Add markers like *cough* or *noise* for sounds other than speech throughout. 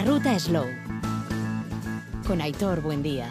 La ruta Slow. Con Aitor Buendía.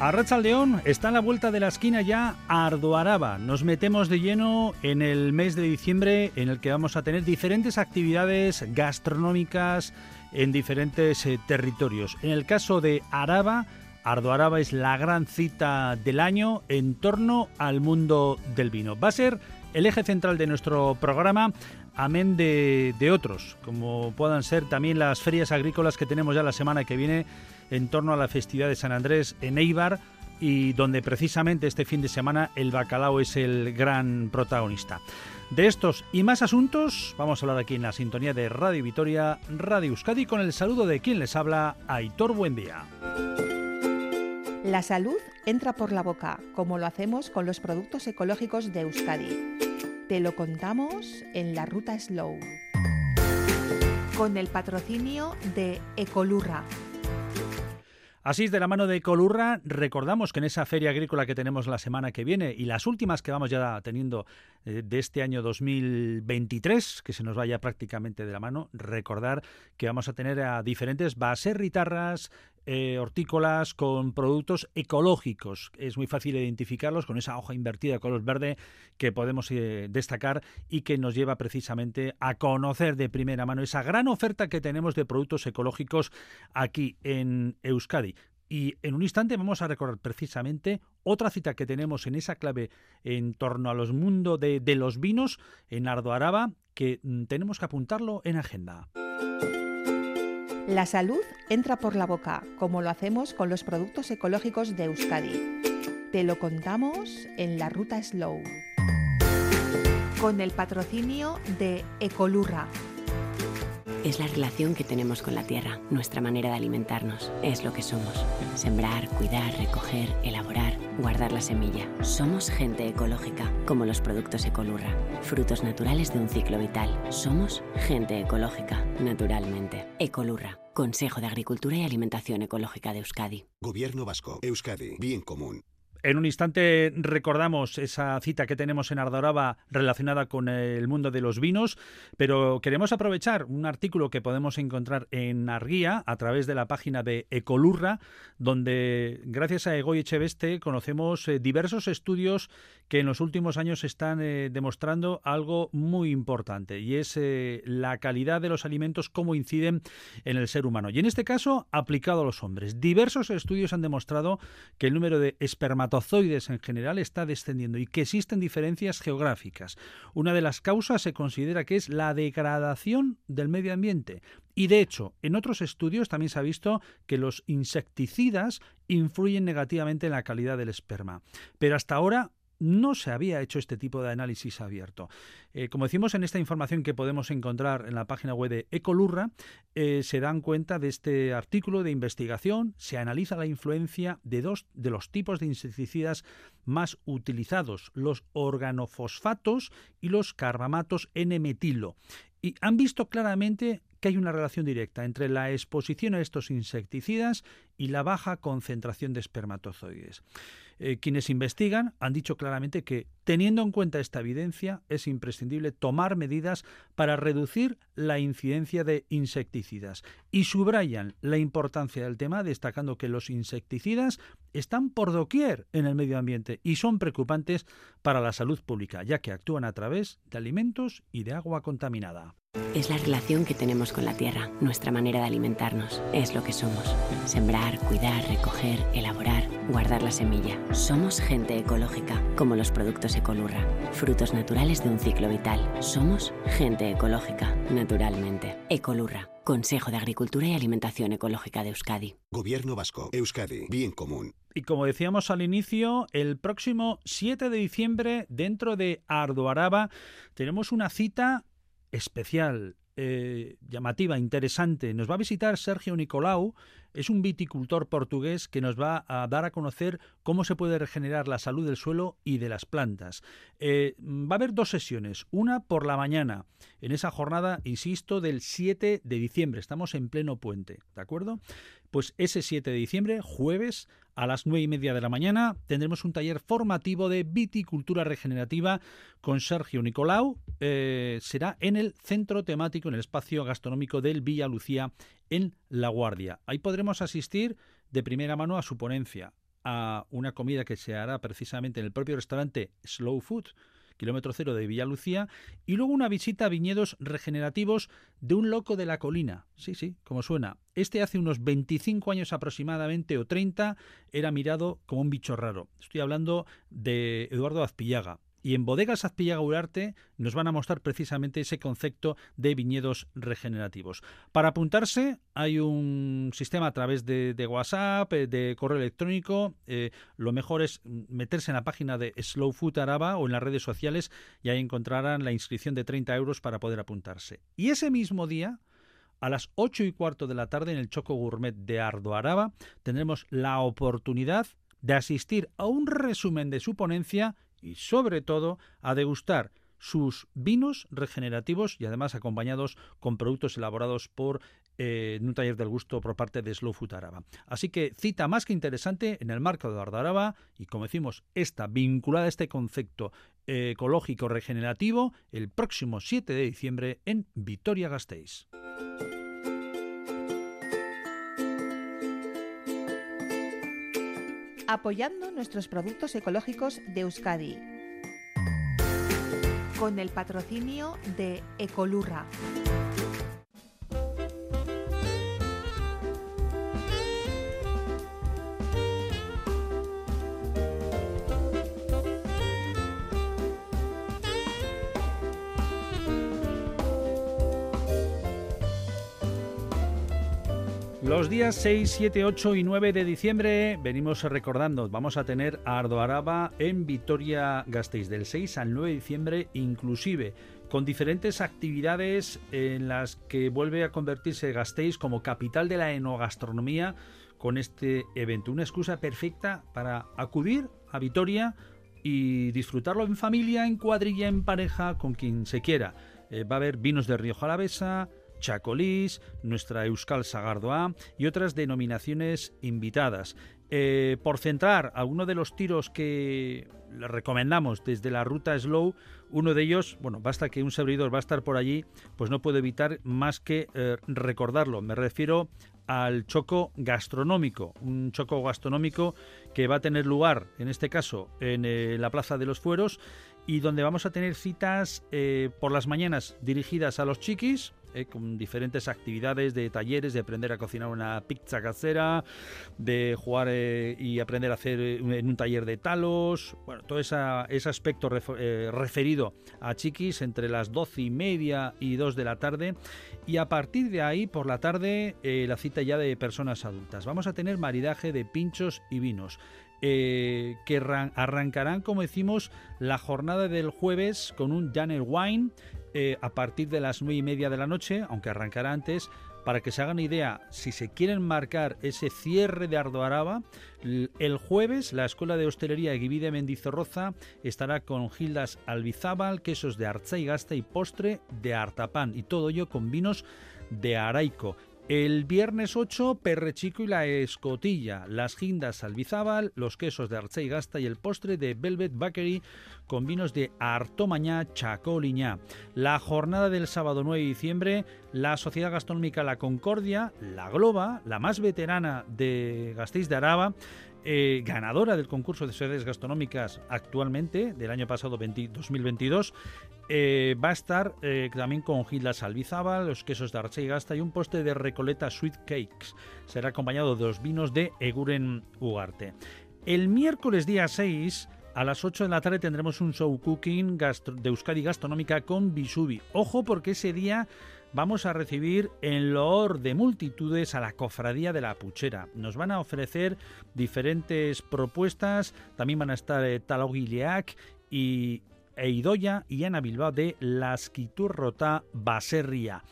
Arracha León está a la vuelta de la esquina ya Ardoaraba. Nos metemos de lleno en el mes de diciembre en el que vamos a tener diferentes actividades gastronómicas en diferentes eh, territorios. En el caso de Araba, Ardoaraba es la gran cita del año en torno al mundo del vino. Va a ser el eje central de nuestro programa, amén de, de otros, como puedan ser también las ferias agrícolas que tenemos ya la semana que viene en torno a la festividad de San Andrés en Eibar y donde precisamente este fin de semana el bacalao es el gran protagonista. De estos y más asuntos vamos a hablar aquí en la sintonía de Radio Vitoria, Radio Euskadi, con el saludo de quien les habla, Aitor Buendía. La salud entra por la boca, como lo hacemos con los productos ecológicos de Euskadi. Te lo contamos en la ruta Slow. Con el patrocinio de Ecolurra Así de la mano de Colurra, recordamos que en esa feria agrícola que tenemos la semana que viene y las últimas que vamos ya teniendo eh, de este año 2023, que se nos vaya prácticamente de la mano, recordar que vamos a tener a diferentes baserritarras, eh, hortícolas con productos ecológicos. Es muy fácil identificarlos con esa hoja invertida de color verde que podemos eh, destacar y que nos lleva precisamente a conocer de primera mano esa gran oferta que tenemos de productos ecológicos aquí en Euskadi. Y en un instante vamos a recordar precisamente otra cita que tenemos en esa clave en torno a los mundos de, los vinos en Ardo Araba, que mm, tenemos que apuntarlo en agenda. La salud entra por la boca, como lo hacemos con los productos ecológicos de Euskadi. Te lo contamos en la ruta Slow. Con el patrocinio de Ecolurra es la relación que tenemos con la tierra, nuestra manera de alimentarnos, es lo que somos. Sembrar, cuidar, recoger, elaborar, guardar la semilla. Somos gente ecológica, como los productos Ecolurra, frutos naturales de un ciclo vital. Somos gente ecológica, naturalmente. Ecolurra, Consejo de Agricultura y Alimentación Ecológica de Euskadi. Gobierno Vasco, Euskadi, bien común. En un instante recordamos esa cita que tenemos en Ardoraba relacionada con el mundo de los vinos, pero queremos aprovechar un artículo que podemos encontrar en Arguía a través de la página de Ecolurra, donde gracias a Egoy Echeveste conocemos eh, diversos estudios que en los últimos años están eh, demostrando algo muy importante y es eh, la calidad de los alimentos, cómo inciden en el ser humano. Y en este caso, aplicado a los hombres. Diversos estudios han demostrado que el número de espermatozoides espermatozoides en general está descendiendo y que existen diferencias geográficas. Una de las causas se considera que es la degradación del medio ambiente. Y de hecho, en otros estudios también se ha visto que los insecticidas influyen negativamente en la calidad del esperma. Pero hasta ahora no se había hecho este tipo de análisis abierto. Eh, como decimos en esta información que podemos encontrar en la página web de Ecolurra, eh, se dan cuenta de este artículo de investigación, se analiza la influencia de dos de los tipos de insecticidas más utilizados, los organofosfatos y los carbamatos N-metilo. Y han visto claramente que hay una relación directa entre la exposición a estos insecticidas y la baja concentración de espermatozoides. Eh, quienes investigan han dicho claramente que, teniendo en cuenta esta evidencia, es imprescindible tomar medidas para reducir la incidencia de insecticidas y subrayan la importancia del tema destacando que los insecticidas están por doquier en el medio ambiente y son preocupantes para la salud pública, ya que actúan a través de alimentos y de agua contaminada. Es la relación que tenemos con la tierra, nuestra manera de alimentarnos, es lo que somos. Sembrar, cuidar, recoger, elaborar, guardar la semilla. Somos gente ecológica, como los productos Ecolurra, frutos naturales de un ciclo vital. Somos gente ecológica, naturalmente. Ecolurra, Consejo de Agricultura y Alimentación Ecológica de Euskadi. Gobierno Vasco, Euskadi, bien común. Y como decíamos al inicio, el próximo 7 de diciembre, dentro de Ardoaraba, tenemos una cita especial eh, llamativa, interesante. Nos va a visitar Sergio Nicolau, es un viticultor portugués que nos va a dar a conocer cómo se puede regenerar la salud del suelo y de las plantas. Eh, va a haber dos sesiones, una por la mañana, en esa jornada, insisto, del 7 de diciembre. Estamos en pleno puente, ¿de acuerdo? Pues ese 7 de diciembre, jueves, a las 9 y media de la mañana, tendremos un taller formativo de viticultura regenerativa con Sergio Nicolau. Eh, será en el centro temático, en el espacio gastronómico del Villa Lucía, en La Guardia. Ahí podremos asistir de primera mano a su ponencia, a una comida que se hará precisamente en el propio restaurante Slow Food kilómetro cero de Villalucía, y luego una visita a viñedos regenerativos de un loco de la colina. Sí, sí, como suena. Este hace unos 25 años aproximadamente o 30 era mirado como un bicho raro. Estoy hablando de Eduardo Azpillaga, y en Bodegas Azpillaga Urarte nos van a mostrar precisamente ese concepto de viñedos regenerativos. Para apuntarse hay un sistema a través de, WhatsApp, eh, de correo electrónico. Eh, lo mejor es meterse en la página de Slow Food Araba o en las redes sociales y ahí encontrarán la inscripción de 30 euros para poder apuntarse. Y ese mismo día, a las 8 y cuarto de la tarde en el Choco Gourmet de Ardo Araba, tendremos la oportunidad de asistir a un resumen de su ponencia y sobre todo a degustar sus vinos regenerativos y además acompañados con productos elaborados por eh, un taller del gusto por parte de Slow Food Araba. Así que cita más que interesante en el marco de Araba y como decimos, esta vinculada a este concepto eh, ecológico regenerativo el próximo 7 de diciembre en Vitoria-Gasteiz. Apoyando nuestros productos ecológicos de Euskadi. Con el patrocinio de Ecolurra. Los días 6, 7, 8 y 9 de diciembre venimos recordando, vamos a tener a Ardo Araba en Vitoria-Gasteiz del 6 al 9 de diciembre inclusive, con diferentes actividades en las que vuelve a convertirse Gasteiz como capital de la enogastronomía con este evento. Una excusa perfecta para acudir a Vitoria y disfrutarlo en familia, en cuadrilla, en pareja, con quien se quiera. Eh, va a haber vinos de Río Jalavesa, Chacolís, nuestra Euskal Sagardoa y otras denominaciones invitadas. Eh, por centrar algunos de los tiros que recomendamos desde la ruta Slow, uno de ellos, bueno, basta que un servidor va a estar por allí, pues no puedo evitar más que eh, recordarlo. Me refiero al choco gastronómico, un choco gastronómico que va a tener lugar, en este caso, en eh, la Plaza de los Fueros y donde vamos a tener citas por las mañanas dirigidas a los chiquis, eh, con diferentes actividades de talleres, de aprender a cocinar una pizza casera, de jugar eh, y aprender a hacer eh, en un taller de talos, bueno, todo ese aspecto referido a chiquis entre las doce y media y dos de la tarde y a partir de ahí por la tarde la cita ya de personas adultas. Vamos a tener maridaje de pinchos y vinos. que arrancarán, como decimos, la jornada del jueves con un Janel Wine eh, a partir de las nueve y media de la noche, aunque arrancará antes, para que se hagan idea, si se quieren marcar ese cierre de Ardoaraba, el jueves la Escuela de Hostelería Eguivide Mendizorroza estará con Gildas Albizábal, quesos de Arza y Gasta y postre de Artapán, y todo ello con vinos de Araico. El viernes 8, Perrechico y la Escotilla, las gindas Albizábal, los quesos de Arce y Gasta y el postre de Velvet Bakery con vinos de Artomañá, Chacoliñá. La jornada del sábado 9 de diciembre, la Sociedad Gastronómica La Concordia, la Globa, la más veterana de Gasteiz de Araba, eh, ganadora del concurso de sociedades gastronómicas actualmente, del año pasado 2022, eh, va a estar eh, también con Gilda Salvizaba, los quesos de Arche y Gasta y un postre de Recoleta Sweet Cakes. Será acompañado de los vinos de Eguren Ugarte. El miércoles día 6 a las 8 de la tarde tendremos un show cooking de Euskadi Gastronómica con Bisubi. Ojo porque ese día vamos a recibir en loor de multitudes a la Cofradía de la Puchera. Nos van a ofrecer diferentes propuestas, también van a estar eh, Talo y Eidoya y Ana Bilbao de Lasquiturrota Baserria.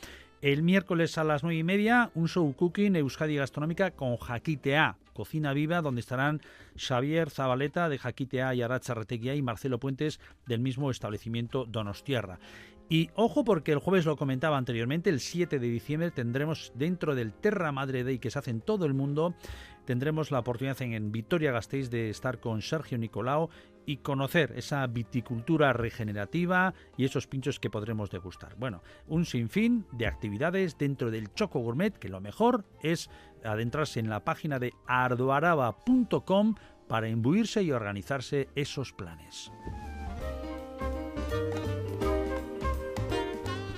El miércoles a las nueve y media, un show cooking Euskadi Gastronómica con Jaquitea, Cocina Viva, donde estarán Xavier Zabaleta de Jaquitea y Aracha Reteguía y Marcelo Puentes del mismo establecimiento Donostierra. Y ojo porque el jueves lo comentaba anteriormente, el 7 de diciembre tendremos dentro del Terra Madre Day que se hace en todo el mundo, tendremos la oportunidad en, Vitoria Gasteiz de estar con Sergio Nicolao y conocer esa viticultura regenerativa y esos pinchos que podremos degustar. Bueno, un sinfín de actividades dentro del Choco Gourmet, que lo mejor es adentrarse en la página de ardoaraba.com para imbuirse y organizarse esos planes.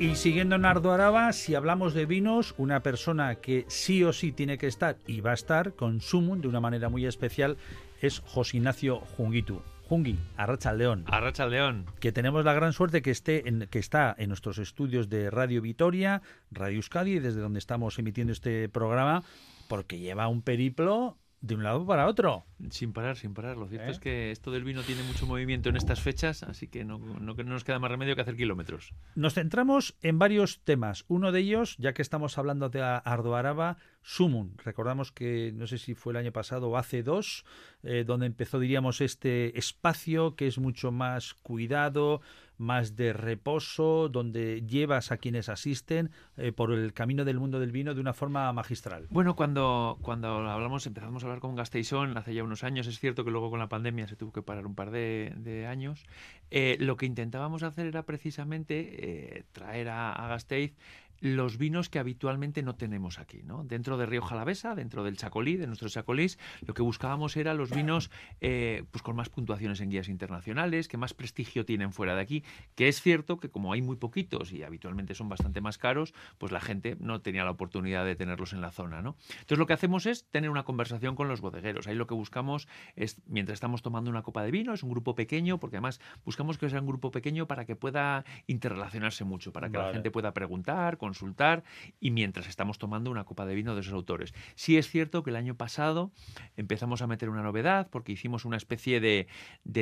Y siguiendo en Ardoaraba, si hablamos de vinos, una persona que sí o sí tiene que estar y va a estar con Sumun de una manera muy especial es José Ignacio Junguitu. Jungi, Arracha León. Arracha León. Que tenemos la gran suerte que esté en, que está en nuestros estudios de Radio Vitoria, Radio Euskadi, desde donde estamos emitiendo este programa, porque lleva un periplo de un lado para otro. Sin parar, sin parar. Lo cierto ¿Eh? es que esto del vino tiene mucho movimiento en estas fechas, así que no, no, nos queda más remedio que hacer kilómetros. Nos centramos en varios temas. Uno de ellos, ya que estamos hablando de Ardo Araba, Sumun. Recordamos que no sé si fue el año pasado o hace dos, eh, donde empezó, diríamos, este espacio que es mucho más cuidado, más de reposo, donde llevas a quienes asisten eh, por el camino del mundo del vino de una forma magistral. Bueno, cuando, cuando hablamos, empezamos a hablar con Gasteizón hace ya unos años, es cierto que luego con la pandemia se tuvo que parar un par de, años, eh, lo que intentábamos hacer era precisamente eh, traer a, a Gasteiz los vinos que habitualmente no tenemos aquí, ¿no? Dentro de Río Jalavesa, dentro del Chacolí, de nuestros Chacolís, lo que buscábamos era los vinos eh, pues con más puntuaciones en guías internacionales, que más prestigio tienen fuera de aquí, que es cierto que como hay muy poquitos y habitualmente son bastante más caros, pues la gente no tenía la oportunidad de tenerlos en la zona, ¿no? Entonces lo que hacemos es tener una conversación con los bodegueros. Ahí lo que buscamos es, mientras estamos tomando una copa de vino, es un grupo pequeño, porque además buscamos que sea un grupo pequeño para que pueda interrelacionarse mucho, para que la gente pueda preguntar, consultar y mientras estamos tomando una copa de vino de esos autores. Sí es cierto que el año pasado empezamos a meter una novedad porque hicimos una especie de,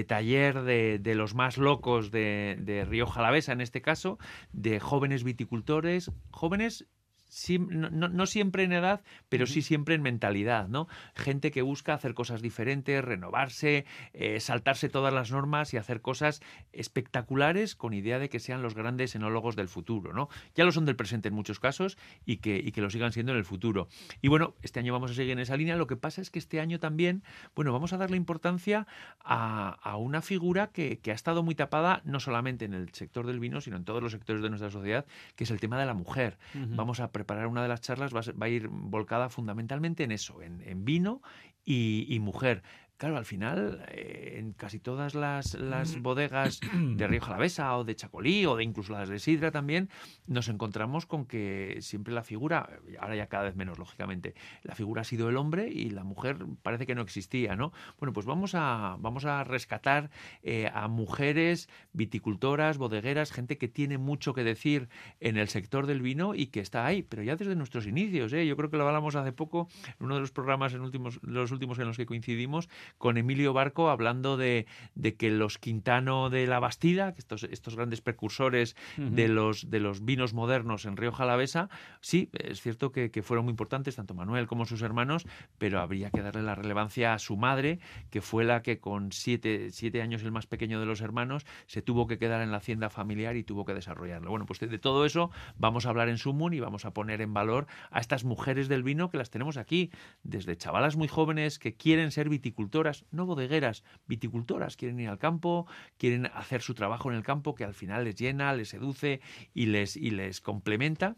taller de, los más locos de, de Río Jalavesa, en este caso, de jóvenes viticultores, jóvenes no, siempre en edad, pero sí siempre en mentalidad, ¿no? Gente que busca hacer cosas diferentes, renovarse, eh, saltarse todas las normas y hacer cosas espectaculares con idea de que sean los grandes enólogos del futuro, ¿no? Ya lo son del presente en muchos casos y que, y que lo sigan siendo en el futuro. Y bueno, este año vamos a seguir en esa línea. Lo que pasa es que este año también, bueno, vamos a darle importancia a, una figura que, ha estado muy tapada no solamente en el sector del vino, sino en todos los sectores de nuestra sociedad, que es el tema de la mujer. Vamos a preparar una de las charlas, va a, ir volcada fundamentalmente en eso, en, vino y, mujer. Claro, al final, eh, en casi todas las, las, mm. bodegas de *clears throat* Río Jalavesa o de Chacolí o de incluso las de Sidra también, nos encontramos con que siempre la figura, ahora ya cada vez menos, lógicamente, la figura ha sido el hombre y la mujer parece que no existía, ¿no? Bueno, pues vamos a, vamos a rescatar eh, a mujeres viticultoras, bodegueras, gente que tiene mucho que decir en el sector del vino y que está ahí, pero ya desde nuestros inicios, ¿eh? Yo creo que lo hablamos hace poco en uno de los programas en últimos, los últimos en los que coincidimos, con Emilio Barco hablando de, que los Quintano de la Bastida, estos, estos grandes precursores de, los, de los vinos modernos en Río Jalavesa, sí, es cierto que, fueron muy importantes, tanto Manuel como sus hermanos, pero habría que darle la relevancia a su madre, que fue la que con siete, siete años el más pequeño de los hermanos, se tuvo que quedar en la hacienda familiar y tuvo que desarrollarlo. Bueno, pues de, todo eso vamos a hablar en Sumun y vamos a poner en valor a estas mujeres del vino que las tenemos aquí, desde chavalas muy jóvenes que quieren ser viticultores no bodegueras, viticultoras, quieren ir al campo, quieren hacer su trabajo en el campo que al final les llena, les seduce y les, y les complementa.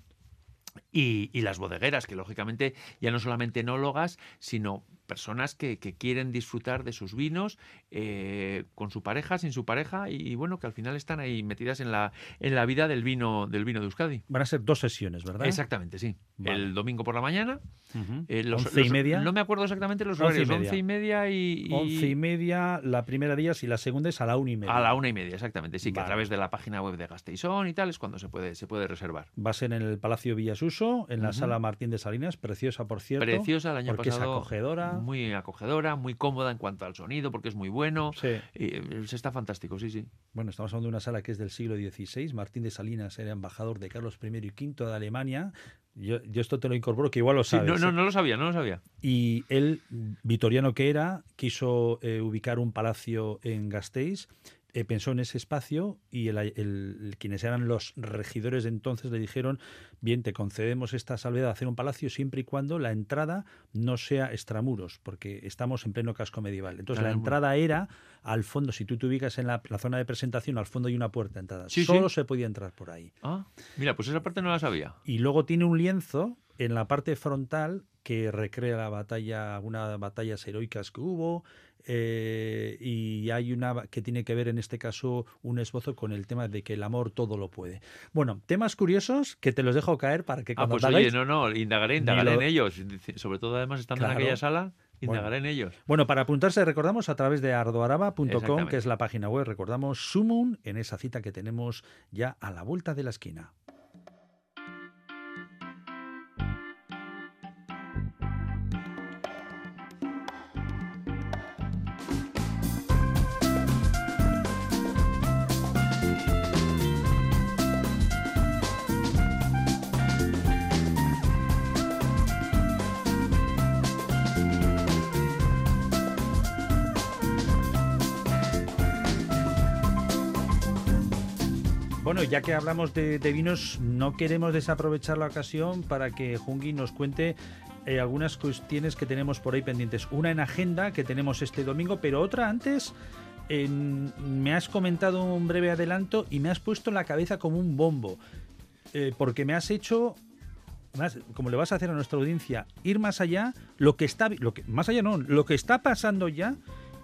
Y, y, las bodegueras, que lógicamente ya no solamente enólogas, sino personas que, quieren disfrutar de sus vinos eh, con su pareja, sin su pareja y, bueno, que al final están ahí metidas en la, en la vida del vino, del vino de Euskadi. Van a ser dos sesiones, ¿verdad? Exactamente, sí. El domingo por la mañana. Eh, once y media. No me acuerdo exactamente los horarios. Once y media y, Once y media la primera día y la segunda es a la una y media. A la una y media, exactamente. Sí, que a través de la página web de Gasteizón y tal es cuando se puede, se puede reservar. Va a ser en el Palacio Villasuso, en la sala Martín de Salinas, preciosa por cierto. Preciosa el año porque pasado. es acogedora Muy acogedora, muy cómoda en cuanto al sonido, porque es muy bueno. Sí. Y, eh, está fantástico, sí, sí. Bueno, estamos hablando de una sala que es del siglo XVI. Martín de Salinas era embajador de Carlos I y V de Alemania. Yo, yo esto te lo incorporo, que igual lo Sí, sabes. no, no, ¿eh? no lo sabía, no lo sabía. Y él, vitoriano que era, quiso eh, ubicar un palacio en Gasteiz, pensó en ese espacio y el, quienes eran los regidores de entonces le dijeron, bien, te concedemos esta salvedad de hacer un palacio siempre y cuando la entrada no sea extramuros, porque estamos en pleno casco medieval. Entonces la entrada era al fondo, si tú te ubicas en la, la zona de presentación, al fondo hay una puerta de entrada. Sí, sí. Solo se podía entrar por ahí. Ah, mira, pues esa parte no la sabía. Y luego tiene un lienzo en la parte frontal que recrea la batalla, algunas batallas heroicas que hubo, eh, y hay una que tiene que ver en este caso un esbozo con el tema de que el amor todo lo puede. Bueno, temas curiosos que te los dejo caer para que Ah, cuando pues te oye, no, no, indagaré, indagaré lo- en ellos. Sobre todo además estando Claro. en aquella sala, indagaré Bueno. en ellos. Bueno, para apuntarse recordamos a través de ardoaraba.com, que es la página web, recordamos Sumun en esa cita que tenemos ya a la vuelta de la esquina. Ya que hablamos de, vinos, no queremos desaprovechar la ocasión para que Jungi nos cuente eh, algunas cuestiones que tenemos por ahí pendientes. Una en agenda que tenemos este domingo, pero otra antes. me has comentado un breve adelanto y me has puesto la cabeza como un bombo. eh, porque me has hecho, como le vas a hacer a nuestra audiencia, ir más allá, lo que está, más allá no, lo que está pasando ya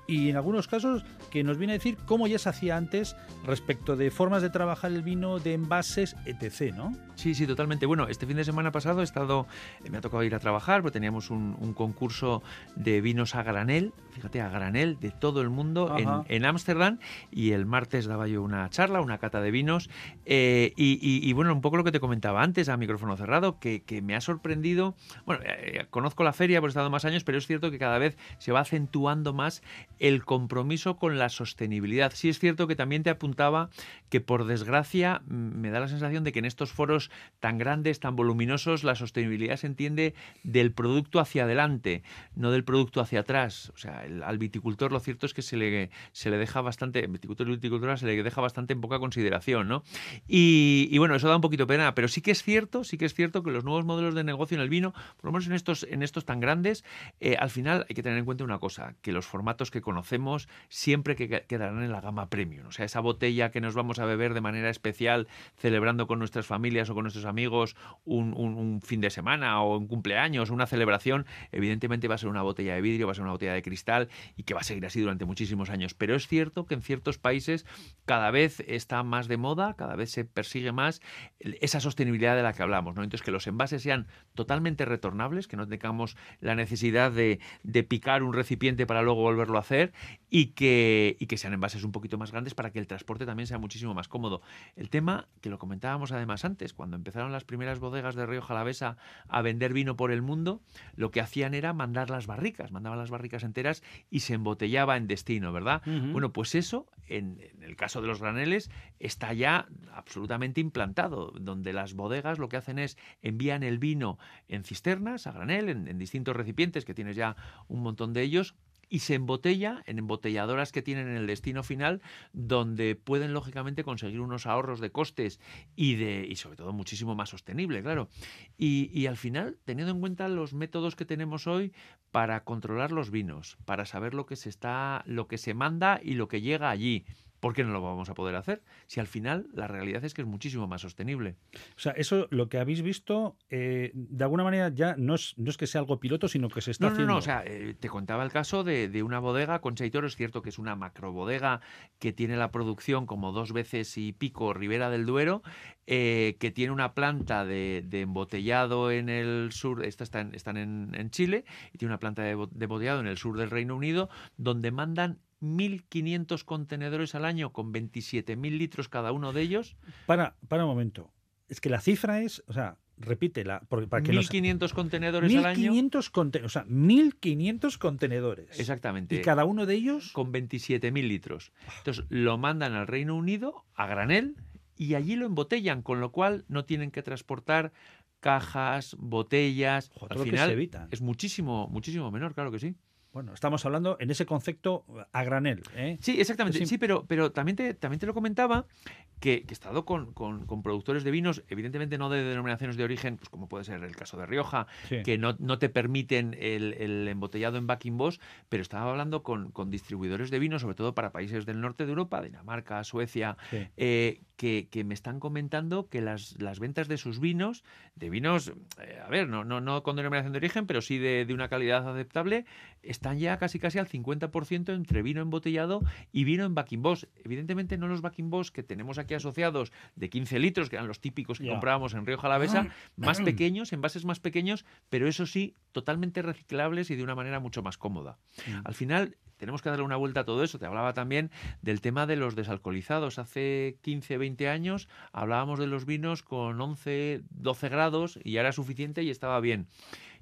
y en algunos casos que nos viene a decir cómo ya se hacía antes respecto de formas de trabajar el vino, de envases, etc., ¿no? Sí, sí, totalmente. Bueno, este fin de semana pasado he estado, eh, me ha tocado ir a trabajar, porque teníamos un, un concurso de vinos a granel, fíjate, a granel de todo el mundo en- Ámsterdam, y el martes daba yo una charla, una cata de vinos, eh, y, y- y, bueno, un poco lo que te comentaba antes a micrófono cerrado, que, que me ha sorprendido, bueno, eh, conozco la feria, por he estado más años, pero es cierto que cada vez se va acentuando más el compromiso con la sostenibilidad. Sí es cierto que también te apuntaba que por desgracia mm, me da la sensación de que en estos foros tan grandes, tan voluminosos, la sostenibilidad se entiende del producto hacia adelante, no del producto hacia atrás. O sea, al viticultor lo cierto es que se le, se le deja bastante, viticultor y viticultora se le deja bastante en poca consideración, ¿no? Y, y bueno, eso da un poquito pena, pero sí que es cierto, sí que es cierto que los nuevos modelos de negocio en el vino, por lo menos en estos, en estos tan grandes, eh, al final hay que tener en cuenta una cosa, que los formatos que conocemos siempre que que- quedarán en la gama premium. O sea, esa botella que nos vamos a beber de manera especial, celebrando con nuestras familias o con nuestros amigos un, fin de semana o un cumpleaños, una celebración, evidentemente va a ser una botella de vidrio, va a ser una botella de cristal y que va a seguir así durante muchísimos años. Pero es cierto que en ciertos países cada vez está más de moda, cada vez se persigue más esa sostenibilidad de la que hablamos, ¿no? Entonces que los envases sean totalmente retornables, que no tengamos la necesidad de picar un recipiente para luego volverlo a hacer y que, y que sean envases un poquito más grandes para que el transporte también sea muchísimo más cómodo. El tema, que lo comentábamos además antes, cuando empezaron las primeras bodegas de Río Jalavesa a vender vino por el mundo, lo que hacían era mandar las barricas, mandaban las barricas enteras y se embotellaba en destino, ¿verdad? Bueno, pues eso, en, en el caso de los graneles, está ya absolutamente implantado, donde las bodegas lo que hacen es envían el vino en cisternas, a granel, en, en distintos recipientes, que tienes ya un montón de ellos, y se embotella en embotelladoras que tienen en el destino final, donde pueden lógicamente conseguir unos ahorros de costes y de y sobre todo muchísimo más sostenible, claro. Y, y al final, teniendo en cuenta los métodos que tenemos hoy para controlar los vinos, para saber lo que se está, lo que se manda y lo que llega allí. ¿Por qué no lo vamos a poder hacer? Si al final la realidad es que es muchísimo más sostenible. O sea, eso lo que habéis visto, eh, de alguna manera ya no es, no es que sea algo piloto, sino que se está No, no, haciendo. no, o sea, eh, te contaba el caso de, de una bodega, Concha y Toro, es cierto que es una macrobodega que tiene la producción como dos veces y pico Ribera del Duero, eh, que tiene una planta de, de embotellado en el sur, esta está en- están en, en Chile, y tiene una planta de, de embotellado en el sur del Reino Unido, donde mandan 1.500 contenedores al año con 27.000 litros cada uno de ellos. Para, para un momento. Es que la cifra es, o sea, repítela, porque para que nos- 1.500 contenedores al año. 1500 conte- o sea, 1500 contenedores. Exactamente. Y cada uno de ellos con 27.000 litros. Entonces lo mandan al Reino Unido a granel y allí lo embotellan, con lo cual no tienen que transportar cajas, botellas. Joder, Al lo que final se evitan. es muchísimo, muchísimo menor, claro que sí. Bueno, estamos hablando en ese concepto a granel. ¿eh? Sí, exactamente. Sí. Sí, pero, pero también, te, también te lo comentaba que, que he estado con, con- con productores de vinos, evidentemente no de denominaciones de origen, pues como puede ser el caso de Rioja, Sí. que no, no te permiten el, el embotellado en Back in Boss, pero estaba hablando con, con distribuidores de vino, sobre todo para países del norte de Europa, Dinamarca, Suecia, Sí. eh, que, que me están comentando que las, las ventas de sus vinos, de vinos, eh, a ver, no, no, no con denominación de origen, pero sí de, de una calidad aceptable, están ya casi casi al 50% entre vino embotellado y vino en Back in Boss. Evidentemente no los Back in Boss que tenemos aquí asociados de 15 litros, que eran los típicos que comprábamos en Río Jalavesa, más *clears throat* pequeños, envases más pequeños, pero eso sí, totalmente reciclables y de una manera mucho más cómoda. Mm. Al final tenemos que darle una vuelta a todo eso. Te hablaba también del tema de los desalcoholizados. Hace 15, 20 años hablábamos de los vinos con 11, 12 grados y ya era suficiente y estaba bien.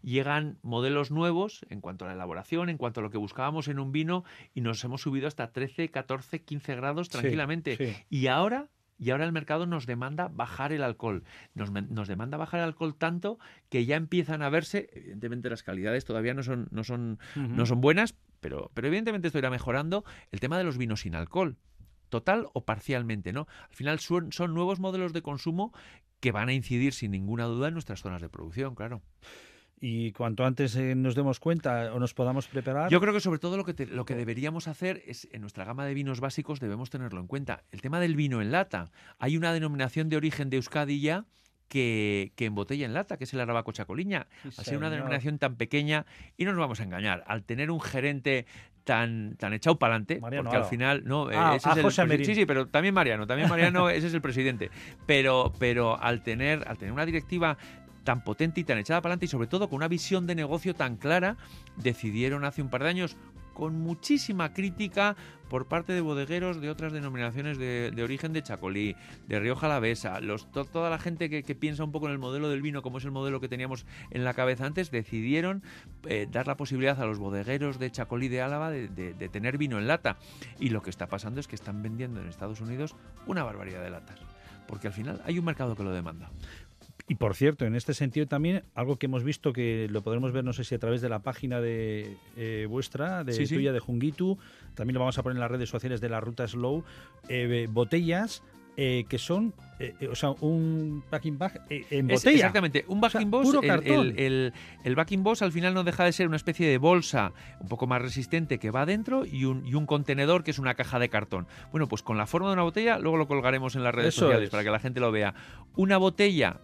Llegan modelos nuevos en cuanto a la elaboración, en cuanto a lo que buscábamos en un vino y nos hemos subido hasta 13, 14, 15 grados tranquilamente. sí. Y ahora y ahora el mercado nos demanda bajar el alcohol. Nos, demanda bajar el alcohol tanto que ya empiezan a verse, evidentemente las calidades todavía no son, no son, no son buenas, pero, pero evidentemente esto irá mejorando, el tema de los vinos sin alcohol. Total o parcialmente, ¿no? Al final son, son nuevos modelos de consumo que van a incidir sin ninguna duda en nuestras zonas de producción, claro. Y cuanto antes eh, nos demos cuenta o nos podamos preparar. Yo creo que sobre todo lo que, te- lo que deberíamos hacer es, en nuestra gama de vinos básicos debemos tenerlo en cuenta. El tema del vino en lata. Hay una denominación de origen de Euskadi ya que, que embotella en lata, que es el Arabaco Chacoliña. Sí, Al ser una denominación tan pequeña, y no nos vamos a engañar, al tener un gerente tan, tan echado para adelante, porque al final, no, eh, Ah, ese ah, es el José Merín. Sí, sí, pero también Mariano, también Mariano, ese es el presidente. Pero, pero al tener, al tener una directiva tan potente y tan echada para adelante y sobre todo con una visión de negocio tan clara, decidieron hace un par de años con muchísima crítica por parte de bodegueros de otras denominaciones de, de origen de Chacolí, de Rioja Alavesa, los, to- toda la gente que, piensa un poco en el modelo del vino, como es el modelo que teníamos en la cabeza antes, decidieron eh, dar la posibilidad a los bodegueros de Chacolí de Álava de- de tener vino en lata. Y lo que está pasando es que están vendiendo en Estados Unidos una barbaridad de latas. Porque al final hay un mercado que lo demanda. Y por cierto, en este sentido también, algo que hemos visto que lo podremos ver, no sé si a través de la página de eh, vuestra, de Sí, sí. tuya, de Jungitu, también lo vamos a poner en las redes sociales de la Ruta Slow, eh, botellas eh, que son, eh, eh, o sea, un packing bag eh, en Es botella. exactamente, un backing O sea, boss. el, cartón. el, el- el backing boss al final no deja de ser una especie de bolsa un poco más resistente que va adentro y un, y un contenedor que es una caja de cartón. Bueno, pues con la forma de una botella, luego lo colgaremos en las redes Eso sociales es. para que la gente lo vea. Una botella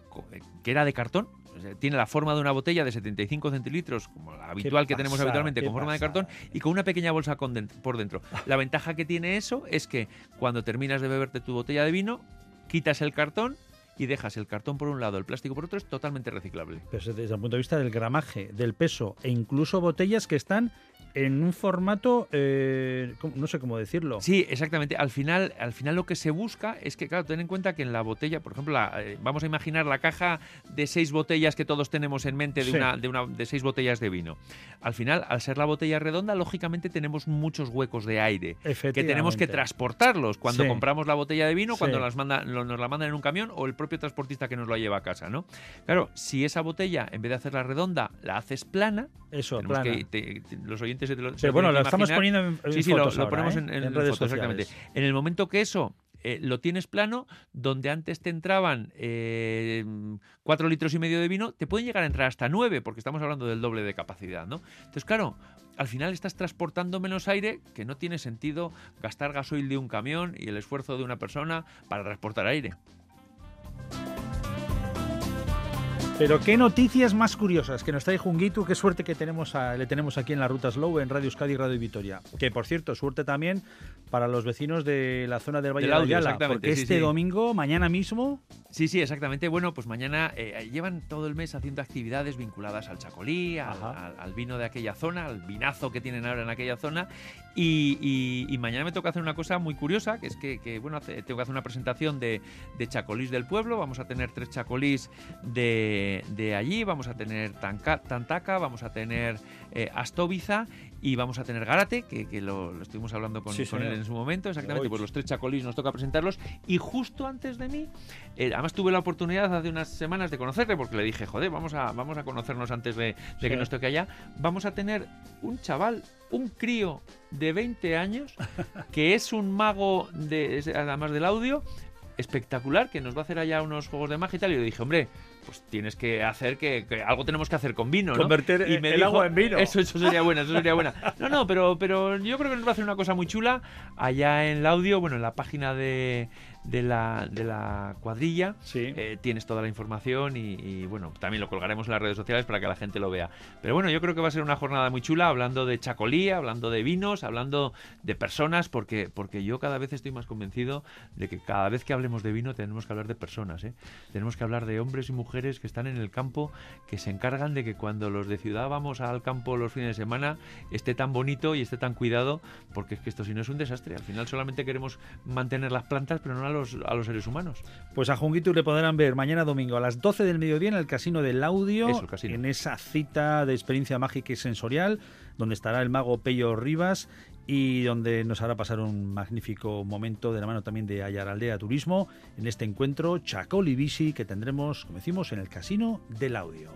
que era de cartón. O sea, Tiene la forma de una botella de 75 centilitros, como la habitual que tenemos pasada, habitualmente, con forma de cartón, y con una pequeña bolsa con por dentro. La ventaja que tiene eso es que cuando terminas de beberte tu botella de vino, quitas el cartón y dejas el cartón por un lado, el plástico por otro, es totalmente reciclable. Pero desde el punto de vista del gramaje, del peso e incluso botellas que están en un formato, eh, ¿cómo- no sé cómo decirlo. Sí, exactamente. Al final, al final lo que se busca es que, claro, ten en cuenta que en la botella, por ejemplo, la, eh, vamos a imaginar la caja de seis botellas que todos tenemos en mente de, Sí. una, de, una, de seis botellas de vino. Al final, al ser la botella redonda, lógicamente tenemos muchos huecos de aire que tenemos que transportarlos cuando Sí. compramos la botella de vino, cuando Sí. las manda, lo- nos la mandan en un camión o el propio transportista que nos la lleva a casa, ¿no? Claro, si esa botella, en vez de hacerla redonda, la haces plana, Eso, plana. que, te- te- los oyentes se te lo, se Pero bueno, lo estamos poniendo en, en Sí, sí, lo, fotos lo ahora, ponemos ¿eh? en, en redes fotos, exactamente. En el momento que eso eh, lo tienes plano, donde antes te entraban eh, cuatro litros y medio de vino, te pueden llegar a entrar hasta nueve, porque estamos hablando del doble de capacidad, ¿no? Entonces, claro, al final estás transportando menos aire, que no tiene sentido gastar gasoil de un camión y el esfuerzo de una persona para transportar aire. Pero qué noticias más curiosas que nos trae Junguitu, qué suerte que tenemos a- le tenemos aquí en la Ruta Slow, en Radio Euskadi y Radio Vitoria. Que por cierto, suerte también para los vecinos de la zona del Valle Del de Ayala, porque sí, este sí. domingo, mañana mismo, Sí, sí, exactamente. Bueno, pues mañana eh, llevan todo el mes haciendo actividades vinculadas al chacolí, al, Ajá. al- al vino de aquella zona, al vinazo que tienen ahora en aquella zona. Y, y- mañana me toca hacer una cosa muy curiosa, que es que, bueno, tengo que hacer una presentación de, de chacolís del pueblo. Vamos a tener tres chacolís de, de allí, vamos a tener tanca- Tantaca, vamos a tener eh, y vamos a tener Gárate, que, que lo, lo estuvimos hablando con, Sí, con él en su momento. Exactamente, pues los tres chacolís nos toca presentarlos. Y justo antes de mí, eh, además tuve la oportunidad hace unas semanas de conocerle porque le dije, joder, vamos a, vamos a conocernos antes de, de Sí. que nos toque allá. Vamos a tener un chaval, un crío de 20 años, *laughs* que es un mago, de, además del audio, espectacular, que nos va a hacer allá unos juegos de magia y tal. Y le dije, hombre, pues tienes que hacer que, que algo tenemos que hacer con vino, ¿no? Convertir Y el- me el dijo, agua en vino. Eso, eso sería buena, eso sería buena. *laughs* No, no, pero, pero yo creo que nos va a hacer una cosa muy chula allá en el audio, bueno, en la página de, de, la, de la cuadrilla. sí. Eh, tienes toda la información y, y, bueno, también lo colgaremos en las redes sociales para que la gente lo vea. Pero bueno, yo creo que va a ser una jornada muy chula hablando de chacolía, hablando de vinos, hablando de personas, porque, porque yo cada vez estoy más convencido de que cada vez que hablemos de vino tenemos que hablar de personas. ¿eh? Tenemos que hablar de hombres y mujeres que están en el campo, que se encargan de que cuando los de ciudad vamos al campo los fines de semana esté tan bonito y esté tan cuidado, porque es que esto si no es un desastre. Al final solamente queremos mantener las plantas, pero no a los, a los seres humanos. Pues a Junguito le podrán ver mañana domingo a las 12 del mediodía en el Casino del Audio, Eso, casino. en esa cita de experiencia mágica y sensorial, donde estará el mago Pello Rivas y donde nos hará pasar un magnífico momento de la mano también de Ayaraldea Turismo en este encuentro Chacol y Bici que tendremos, como decimos, en el Casino del Audio.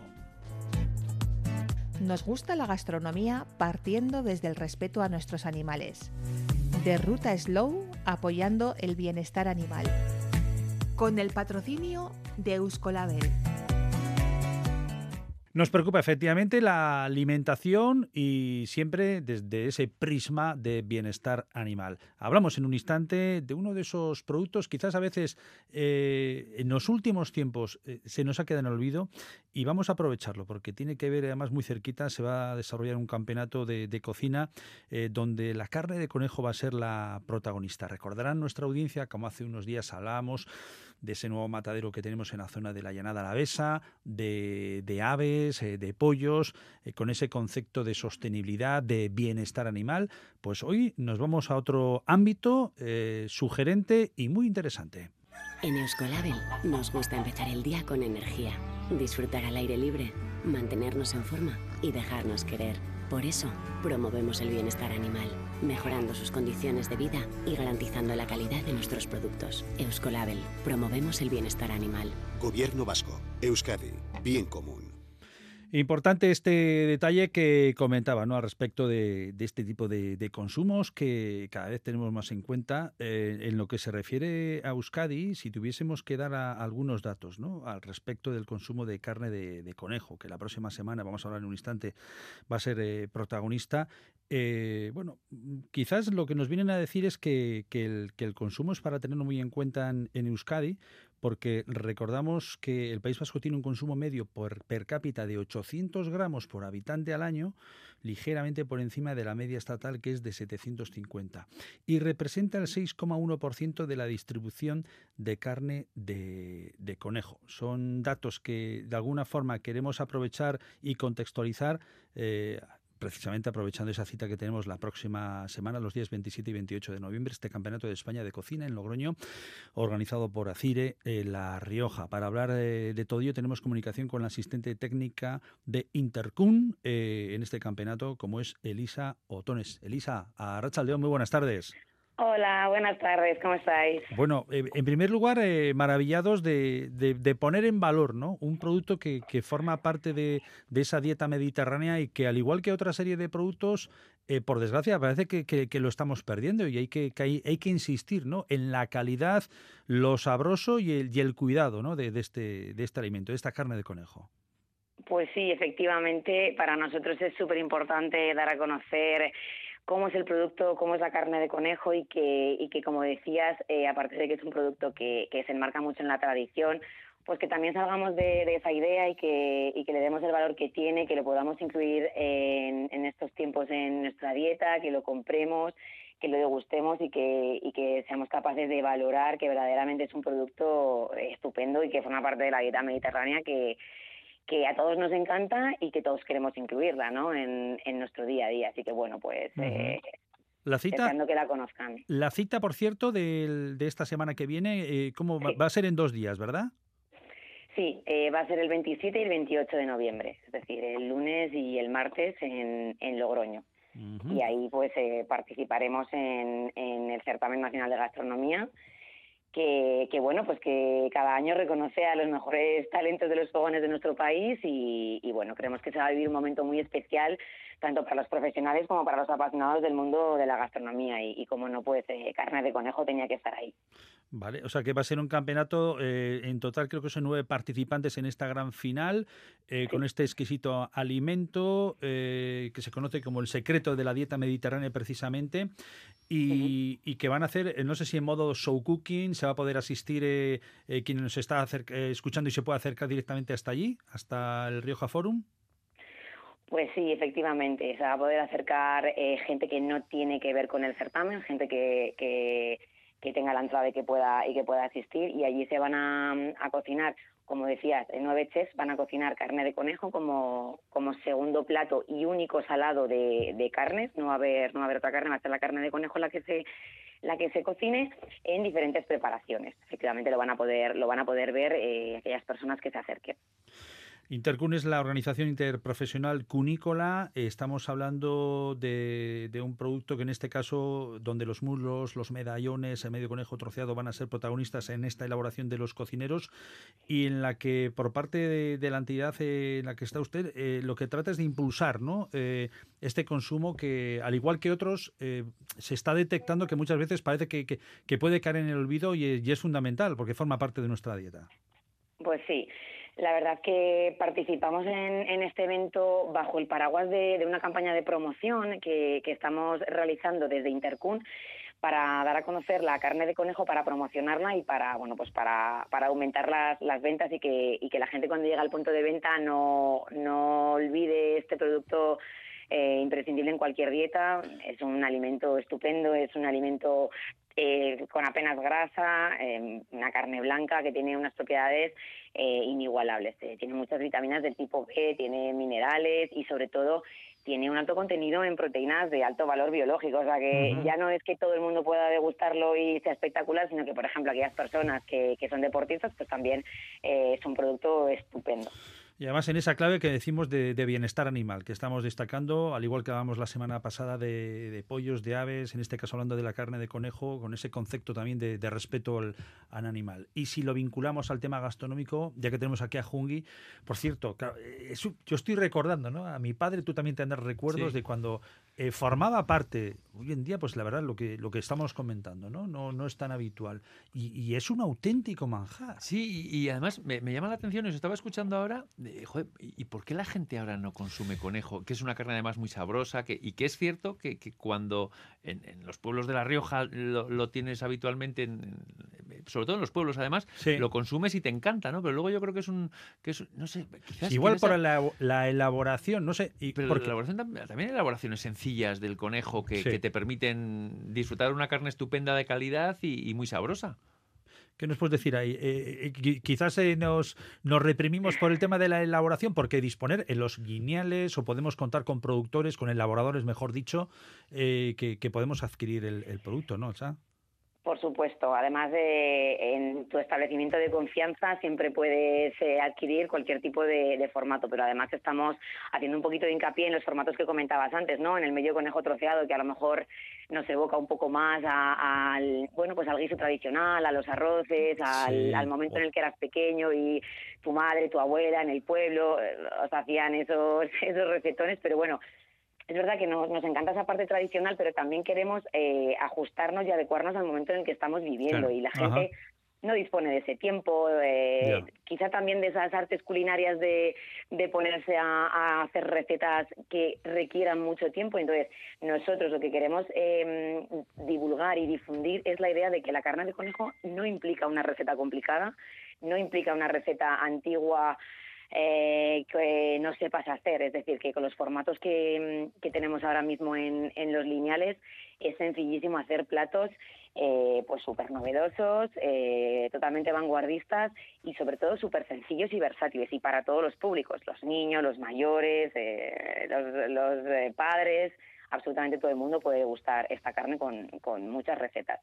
Nos gusta la gastronomía partiendo desde el respeto a nuestros animales. De Ruta Slow apoyando el bienestar animal. Con el patrocinio de Euskolabel. Nos preocupa efectivamente la alimentación y siempre desde ese prisma de bienestar animal. Hablamos en un instante de uno de esos productos, quizás a veces eh, en los últimos tiempos eh, se nos ha quedado en olvido y vamos a aprovecharlo porque tiene que ver además muy cerquita, se va a desarrollar un campeonato de, cocina eh, donde la carne de conejo va a ser la protagonista. Recordarán nuestra audiencia, como hace unos días hablábamos, de ese nuevo matadero que tenemos en la zona de la llanada alavesa, de, de aves, eh, de pollos, eh, con ese concepto de sostenibilidad, de bienestar animal, pues hoy nos vamos a otro ámbito eh, sugerente y muy interesante. En Euskolabel nos gusta empezar el día con energía, disfrutar al aire libre, mantenernos en forma y dejarnos querer. Por eso, promovemos el bienestar animal, mejorando sus condiciones de vida y garantizando la calidad de nuestros productos. Euskolabel, promovemos el bienestar animal. Gobierno Vasco. Euskadi. Bien común. Importante este detalle que comentaba ¿no? al respecto de, de este tipo de, de consumos que cada vez tenemos más en cuenta. Eh, en lo que se refiere a Euskadi, si tuviésemos que dar a- algunos datos ¿no? al respecto del consumo de carne de, de conejo, que la próxima semana, vamos a hablar en un instante, va a ser eh, protagonista. eh, bueno, quizás lo que nos vienen a decir es que, que el, que el consumo es para tenerlo muy en cuenta en, en Euskadi, porque recordamos que el País Vasco tiene un consumo medio por per cápita de 800 gramos por habitante al año, ligeramente por encima de la media estatal que es de 750, y representa el 6,1% de la distribución de carne de, conejo. Son datos que de alguna forma queremos aprovechar y contextualizar. eh, precisamente aprovechando esa cita que tenemos la próxima semana, los días 27 y 28 de noviembre, este Campeonato de España de Cocina en Logroño, organizado por Acire eh, La Rioja. Para hablar eh, de todo ello tenemos comunicación con la asistente técnica de Intercun eh, en este campeonato, como es Elisa Otones. Elisa, a Racha León, muy buenas tardes. Hola, buenas tardes, ¿cómo estáis? Bueno, eh, en primer lugar, eh, maravillados de, de- de poner en valor ¿no? un producto que, que forma parte de, de esa dieta mediterránea y que, al igual que otra serie de productos, eh, por desgracia, parece que, que- que lo estamos perdiendo y hay que, hay, hay que insistir ¿no? en la calidad, lo sabroso y el, y el cuidado ¿no? de, de este, de este alimento, de esta carne de conejo. Pues sí, efectivamente, para nosotros es súper importante dar a conocer cómo es el producto, cómo es la carne de conejo y que, y que como decías, eh, aparte de que es un producto que, que se enmarca mucho en la tradición, pues que también salgamos de, de esa idea y que, y que le demos el valor que tiene, que lo podamos incluir en, en estos tiempos en nuestra dieta, que lo compremos, que lo degustemos y que, y que seamos capaces de valorar que verdaderamente es un producto estupendo y que forma parte de la dieta mediterránea que, que a todos nos encanta y que todos queremos incluirla ¿no? en, en nuestro día a día. Así que bueno, pues eh, la cita, que la conozcan. La cita, por cierto, de, de esta semana que viene, eh, ¿cómo va, va, a ser en dos días, verdad? Sí, eh, va a ser el 27 y el 28 de noviembre, es decir, el lunes y el martes en, en Logroño. Y ahí pues eh, participaremos en, en el Certamen Nacional de Gastronomía, que, que, bueno, pues que cada año reconoce a los mejores talentos de los fogones de nuestro país y, y, bueno, creemos que se va a vivir un momento muy especial tanto para los profesionales como para los apasionados del mundo de la gastronomía y, y como no, pues eh, carne de conejo tenía que estar ahí. Vale, o sea que va a ser un campeonato, eh, en total creo que son nueve participantes en esta gran final, eh, sí. con este exquisito alimento eh, que se conoce como el secreto de la dieta mediterránea precisamente, y, y, que van a hacer, no sé si en modo show cooking, se va a poder asistir quien nos está escuchando y se puede acercar directamente hasta allí, hasta el Rioja Forum. Pues sí, efectivamente, se va a poder acercar eh, gente que no tiene que ver con el certamen, gente que, que, que, tenga la entrada y que pueda y que pueda asistir y allí se van a, a cocinar, como decías, nueve chefs van a cocinar carne de conejo como, como segundo plato y único salado de, de carnes, no va a haber no va a haber otra carne, va a ser la carne de conejo la que se la que se cocine en diferentes preparaciones. Efectivamente lo van a poder lo van a poder ver eh, aquellas personas que se acerquen. Intercun es la organización interprofesional cunícola. Estamos hablando de, un producto que en este caso, donde los muslos, los medallones, el medio conejo troceado van a ser protagonistas en esta elaboración de los cocineros y en la que por parte de, la entidad en la que está usted, eh, lo que trata es de impulsar ¿no? eh, este consumo que, al igual que otros, eh, se está detectando que muchas veces parece que, que, que puede caer en el olvido y, y es fundamental porque forma parte de nuestra dieta. Pues sí. La verdad que participamos en, en este evento bajo el paraguas de, una campaña de promoción que, que, estamos realizando desde Intercun para dar a conocer la carne de conejo, para promocionarla y para bueno pues para, aumentar las, las ventas y que, y que la gente cuando llega al punto de venta no, no olvide este producto eh, imprescindible en cualquier dieta. Es un alimento estupendo, es un alimento eh, con apenas grasa, eh, una carne blanca que tiene unas propiedades eh, inigualables. Eh, tiene muchas vitaminas del tipo B, tiene minerales y sobre todo tiene un alto contenido en proteínas de alto valor biológico, o sea que uh -huh. ya no es que todo el mundo pueda degustarlo y sea espectacular, sino que, por ejemplo, aquellas personas que, que son deportistas, pues también eh, es un producto estupendo. Y además en esa clave que decimos de, de, bienestar animal, que estamos destacando, al igual que hablábamos la semana pasada de, de, pollos, de aves, en este caso hablando de la carne de conejo, con ese concepto también de, de respeto al, al, animal. Y si lo vinculamos al tema gastronómico, ya que tenemos aquí a Jungi, por cierto, es, yo estoy recordando ¿no? a mi padre, tú también tendrás recuerdos sí. de cuando eh, formaba parte, hoy en día, pues la verdad, lo que, lo que estamos comentando, ¿no? No, no es tan habitual. Y, y es un auténtico manjar. Sí, y, y además me, me, llama la atención, os estaba escuchando ahora, de, joder, ¿y por qué la gente ahora no consume conejo? Que es una carne además muy sabrosa, que, y que es cierto que, que cuando en, en, los pueblos de La Rioja lo, lo tienes habitualmente, en, sobre todo en los pueblos además, sí. lo consumes y te encanta, ¿no? Pero luego yo creo que es un, que es, no sé, quizás... Igual por la, la, elaboración, no sé. Y Pero porque... la elaboración también, también hay del conejo que, sí. que, te permiten disfrutar una carne estupenda de calidad y, y muy sabrosa. ¿Qué nos puedes decir ahí? Eh, eh, quizás eh, nos, nos reprimimos por el tema de la elaboración, porque disponer en los guineales o podemos contar con productores, con elaboradores, mejor dicho, que, que, podemos adquirir el, el producto, ¿no? ¿Sabes? Por supuesto, además de en tu establecimiento de confianza siempre puedes eh, adquirir cualquier tipo de, de, formato, pero además estamos haciendo un poquito de hincapié en los formatos que comentabas antes, ¿no? En el medio conejo troceado que a lo mejor nos evoca un poco más a, al bueno pues al guiso tradicional, a los arroces, al, sí. al momento en el que eras pequeño y tu madre, tu abuela en el pueblo eh, os hacían esos *laughs* esos recetones, pero bueno es verdad que nos, nos, encanta esa parte tradicional, pero también queremos eh, ajustarnos y adecuarnos al momento en el que estamos viviendo. Claro. Y la gente Ajá. no dispone de ese tiempo, eh, yeah. quizá también de esas artes culinarias de, de ponerse a, a, hacer recetas que requieran mucho tiempo. Entonces, nosotros lo que queremos eh, divulgar y difundir es la idea de que la carne de conejo no implica una receta complicada, no implica una receta antigua eh, que no sepas hacer. Es decir, que con los formatos que, que tenemos ahora mismo en, los lineales es sencillísimo hacer platos eh, pues súper novedosos, eh, totalmente vanguardistas y sobre todo súper sencillos y versátiles y para todos los públicos, los niños, los mayores, eh, los, los eh, padres, absolutamente todo el mundo puede gustar esta carne con muchas recetas.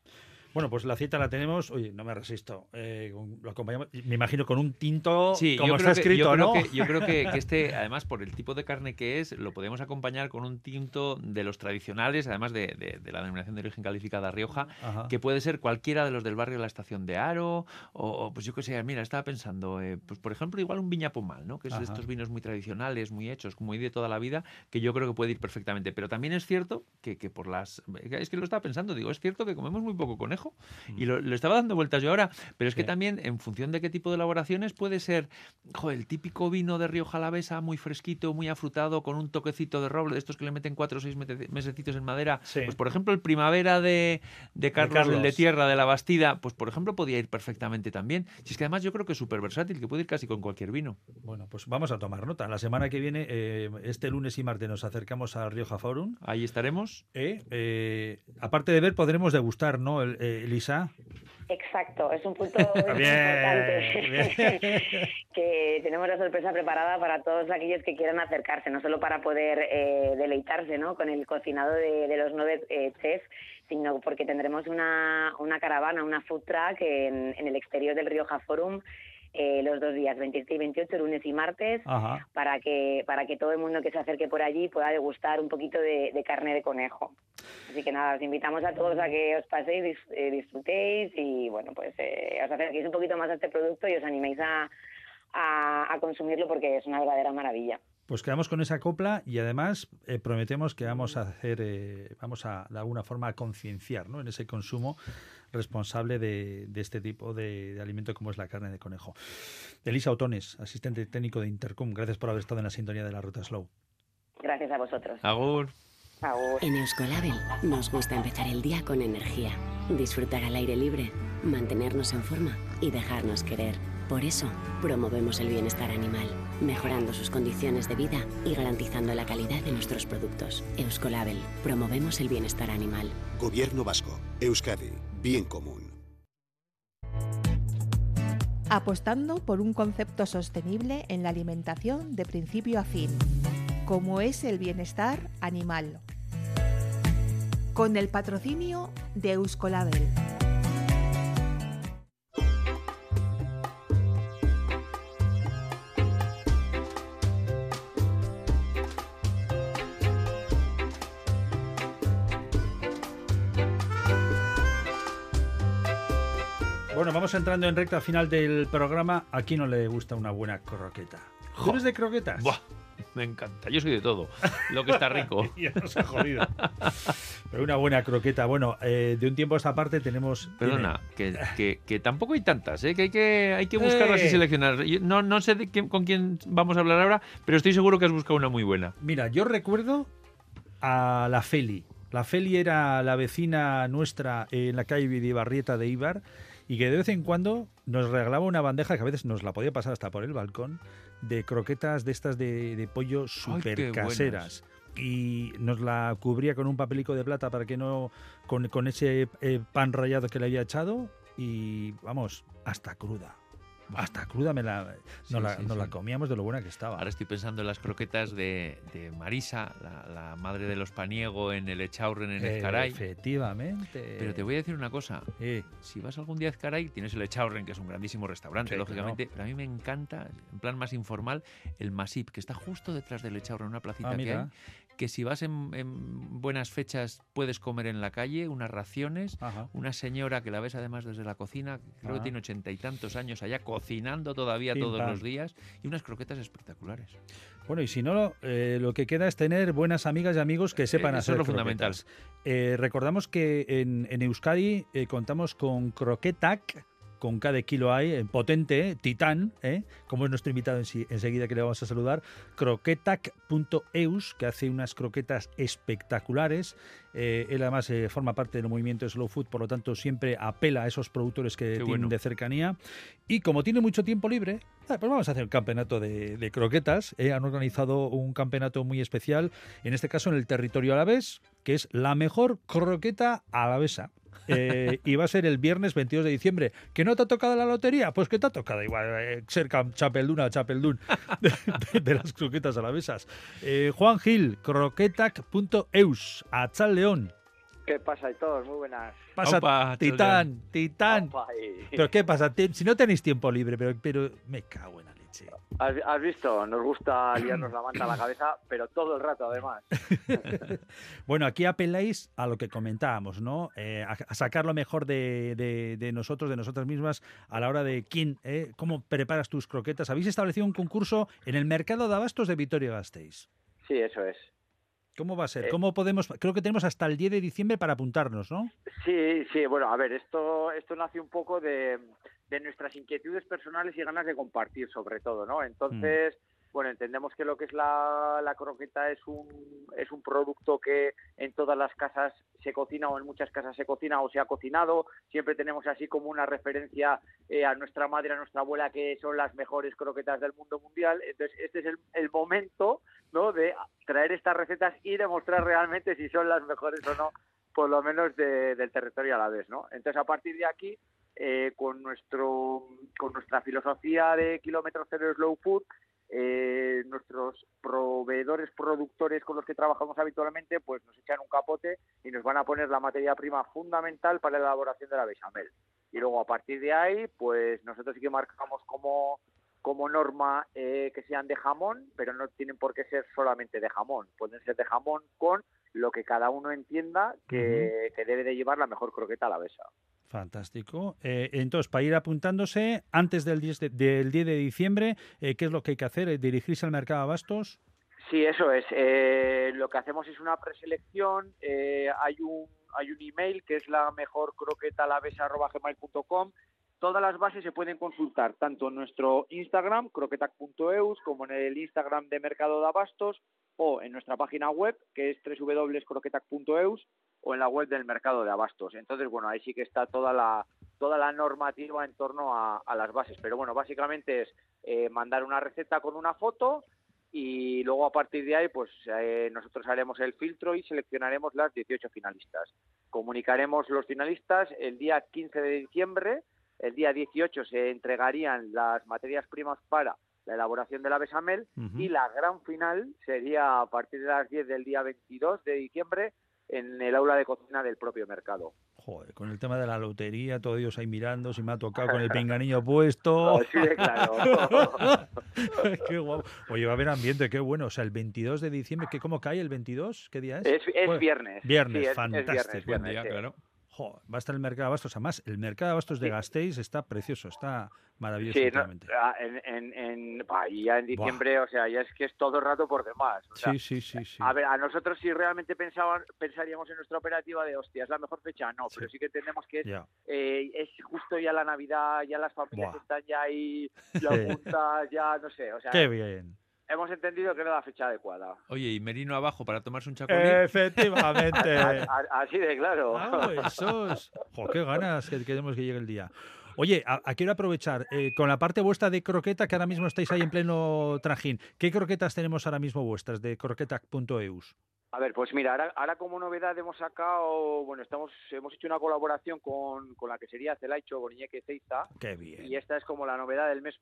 Bueno, pues la cita la tenemos. Oye, no me resisto. Eh, lo acompañamos, me imagino, con un tinto, Sí, como está creo que- escrito, yo creo ¿no? que- yo creo que, que este, además, por el tipo de carne que es, lo podemos acompañar con un tinto de los tradicionales, además de, de- de la denominación de origen calificada Rioja, Ajá. que puede ser cualquiera de los del barrio de la estación de Aro, o, pues yo qué sé, mira, estaba pensando, eh, pues por ejemplo, igual un viña pomal, ¿no? Que es de Ajá. estos vinos muy tradicionales, muy hechos, muy de toda la vida, que yo creo que puede ir perfectamente. Pero también es cierto que, que por las... Es que lo estaba pensando, digo, es cierto que comemos muy poco conejo, y lo, lo estaba dando vueltas yo ahora, pero es que Sí. también, en función de qué tipo de elaboraciones, puede ser el típico vino de Río Jalavesa, muy fresquito, muy afrutado, con un toquecito de roble, de estos que le meten cuatro o seis mesecitos en madera. Sí. Pues, por ejemplo, el Primavera de, de Carlos, el de. Tierra, de la Bastida, pues, por ejemplo, podía ir perfectamente también. Si es que además yo creo que es súper versátil, que puede ir casi con cualquier vino. Bueno, pues vamos a tomar nota. La semana que viene, eh, este lunes y martes, nos acercamos al Rioja Forum. Ahí estaremos. Eh, eh, aparte de ver, podremos degustar, ¿no, El- eh, Elisa? Exacto, es un punto *laughs* Bien, importante *laughs* que tenemos la sorpresa preparada para todos aquellos que quieran acercarse, no solo para poder eh, deleitarse ¿no? con el cocinado de, de los nueve eh, chefs, sino porque tendremos una, una caravana, una food truck en, en el exterior del Rioja Forum eh, los dos días, 27 y 28, lunes y martes, Ajá. para que para que todo el mundo que se acerque por allí pueda degustar un poquito de, de carne de conejo. Así que nada, os invitamos a todos a que os paséis, dis- eh, disfrutéis y bueno, pues eh, os acerquéis un poquito más a este producto y os animéis a, a, a consumirlo porque es una verdadera maravilla. Pues quedamos con esa copla y además eh, prometemos que vamos a hacer, eh, vamos a de alguna forma a concienciar ¿no? en ese consumo responsable de, de este tipo de, de alimento como es la carne de conejo. Elisa Otones, asistente técnico de Intercom, gracias por haber estado en la sintonía de la Ruta Slow. Gracias a vosotros. Agur. Agur. En Euskolabel nos gusta empezar el día con energía, disfrutar al aire libre, mantenernos en forma y dejarnos querer. Por eso, promovemos el bienestar animal, mejorando sus condiciones de vida y garantizando la calidad de nuestros productos. Euskolabel, promovemos el bienestar animal. Gobierno Vasco. Euskadi. Bien común. apostando por un concepto sostenible en la alimentación de principio a fin, como es el bienestar animal. Con el patrocinio de Euskolabel. Bueno, vamos entrando en recta final del programa. ¿A quién no le gusta una buena croqueta? ¿Tú eres de croquetas? Buah, me encanta. Yo soy de todo. Lo que está rico. *laughs* ya nos ha jodido. Pero una buena croqueta. Bueno, eh, de un tiempo a esta parte tenemos... Perdona, que, que- que tampoco hay tantas, ¿eh? que hay que, hay que buscarlas y Eh. seleccionar. Yo No, no sé de quién- con quién vamos a hablar ahora, pero estoy seguro que has buscado una muy buena. Mira, yo recuerdo a la Feli. La Feli era la vecina nuestra en la calle Vidibarrieta de Ibar y que de vez en cuando nos regalaba una bandeja que a veces nos la podía pasar hasta por el balcón de croquetas de estas de, de pollo súper qué caseras. Y nos la cubría con un papelico de plata para que no. con, con ese eh, pan rallado que le había echado y vamos, hasta cruda. Hasta cruda me la, Sí, nos, la, sí, nos la sí. comíamos de lo buena que estaba. Ahora estoy pensando en las croquetas de, de Marisa, la, la madre de los paniego en el Echaurren en Ezcaray. Efectivamente. Pero te voy a decir una cosa. Eh, Si vas algún día a Ezcaray, tienes el Echaurren, que es un grandísimo restaurante, lógicamente. Pero a mí me encanta, en plan más informal, el Masip, que está justo detrás del Echaurren, una placita ah, que hay. Que si vas en, en buenas fechas puedes comer en la calle, unas raciones. Ajá. Una señora que la ves además desde la cocina, creo Ah. que tiene ochenta y tantos años allá, cocinando todavía todos los días, y unas croquetas espectaculares. Bueno, y si no, eh, lo que queda es tener buenas amigas y amigos que sepan Eh, eso hacer es lo fundamental. Eh, recordamos que en, en Euskadi eh, contamos con Croquetac, con cada kilo hay, eh, potente, titán, ¿eh? como es nuestro invitado enseguida que le vamos a saludar, croquetac.eus, que hace unas croquetas espectaculares. Él además forma parte del movimiento Slow Food, por lo tanto siempre apela a esos productores que tienen de cercanía. Y como tiene mucho tiempo libre, ah, pues vamos a hacer un campeonato de, de croquetas. han organizado un campeonato muy especial, en este caso en el territorio alavés, que es la mejor croqueta alavesa. Eh, y va a ser el viernes 22 de diciembre. ¿Que no te ha tocado la lotería? Pues que te ha tocado igual eh, ser Chapeldún a Chapeldún de, las croquetas alavesas. Eh, Juan Gil, croquetac.eus, a Chal León. ¿Qué pasa, y todos? Muy buenas. Pasa, Titán, Titán. Pero ¿qué pasa? Si no tenéis tiempo libre, pero, pero me cago en la leche. ¿Has, visto? Nos gusta liarnos la manta a la cabeza, pero todo el rato además. *laughs* *laughs* bueno, aquí apeláis a lo que comentábamos, ¿no? Eh, a, sacar lo mejor de, nosotros, de nosotras mismas, a la hora de quién, eh, cómo preparas tus croquetas. Habéis establecido un concurso en el mercado de abastos de Vitoria-Gasteiz. Sí, eso es. ¿Cómo va a ser? Eh, ¿Cómo podemos? Creo que tenemos hasta el 10 de diciembre para apuntarnos, ¿no? Sí, sí. Bueno, a ver, esto esto nace un poco de, de nuestras inquietudes personales y ganas de compartir, sobre todo, ¿no? Entonces, mm. Bueno, entendemos que lo que es la, la, croqueta es un es un producto que en todas las casas se cocina o en muchas casas se cocina o se ha cocinado. Siempre tenemos así como una referencia eh, a nuestra madre, a nuestra abuela, que son las mejores croquetas del mundo mundial. Entonces, este es el, el momento ¿no? de traer estas recetas y demostrar realmente si son las mejores o no, por lo menos del territorio a la vez. ¿no? Entonces, a partir de aquí, eh, con, nuestro, con nuestra filosofía de kilómetro cero slow food, eh, nuestros proveedores, productores con los que trabajamos habitualmente, pues nos echan un capote y nos van a poner la materia prima fundamental para la elaboración de la bechamel. Y luego a partir de ahí, pues nosotros sí que marcamos como como norma eh, que sean de jamón, pero no tienen por qué ser solamente de jamón. Pueden ser de jamón con lo que cada uno entienda que, debe de llevar la mejor croqueta a la besa. Fantástico. Eh, entonces, para ir apuntándose, antes del 10 de, del 10 de diciembre, eh, ¿qué es lo que hay que hacer? ¿Dirigirse al mercado de abastos? Sí, eso es. lo que hacemos es una preselección. hay un hay un email que es la mejor croqueta Todas las bases se pueden consultar tanto en nuestro Instagram, croquetac.eus, como en el Instagram de Mercado de Abastos o en nuestra página web, que es www.croquetac.eus, o en la web del Mercado de Abastos. Entonces, bueno, ahí sí que está toda la, toda la normativa en torno a, las bases. Pero bueno, básicamente es eh, mandar una receta con una foto y luego a partir de ahí, pues eh, nosotros haremos el filtro y seleccionaremos las 18 finalistas. Comunicaremos los finalistas el día 15 de diciembre el día 18 se entregarían las materias primas para la elaboración de la besamel y la gran final sería a partir de las 10 del día 22 de diciembre en el aula de cocina del propio mercado. Joder, con el tema de la lotería, todos ellos ahí mirando, si me ha tocado con el *laughs* pinganillo puesto. sí, claro. *laughs* qué guapo. Oye, va a haber ambiente, qué bueno. O sea, el 22 de diciembre, ¿qué, ¿cómo cae el 22? ¿Qué día es? Es, viernes. Viernes, fantástico. día, claro va a estar el mercado de abastos. Además, el mercado de abastos de Gasteiz está precioso, está maravilloso. Sí, ah, en, en, ya en diciembre, o sea, ya es que es todo el rato por demás. sí, sí, sí, sí, A ver, a nosotros si realmente pensaban, pensaríamos en nuestra operativa de, hostia, es la mejor fecha, no, pero sí que entendemos que es, eh, es justo ya la Navidad, ya las familias están ya ahí, *laughs* ya juntas, ya, no sé, o sea... Qué bien hemos entendido que era la fecha adecuada. Oye, y Merino abajo para tomarse un chacolín. Efectivamente. *laughs* Así de claro. qué ganas que queremos que llegue el día. Oye, a, quiero aprovechar, eh, con la parte vuestra de croqueta, que ahora mismo estáis ahí en pleno trajín, ¿qué croquetas tenemos ahora mismo vuestras de croqueta.eus? A ver, pues mira, ahora, como novedad hemos sacado, bueno, estamos hemos hecho una colaboración con, con la que sería Celaicho con Iñeque Ceiza. Qué bien. Y esta es como la novedad del mes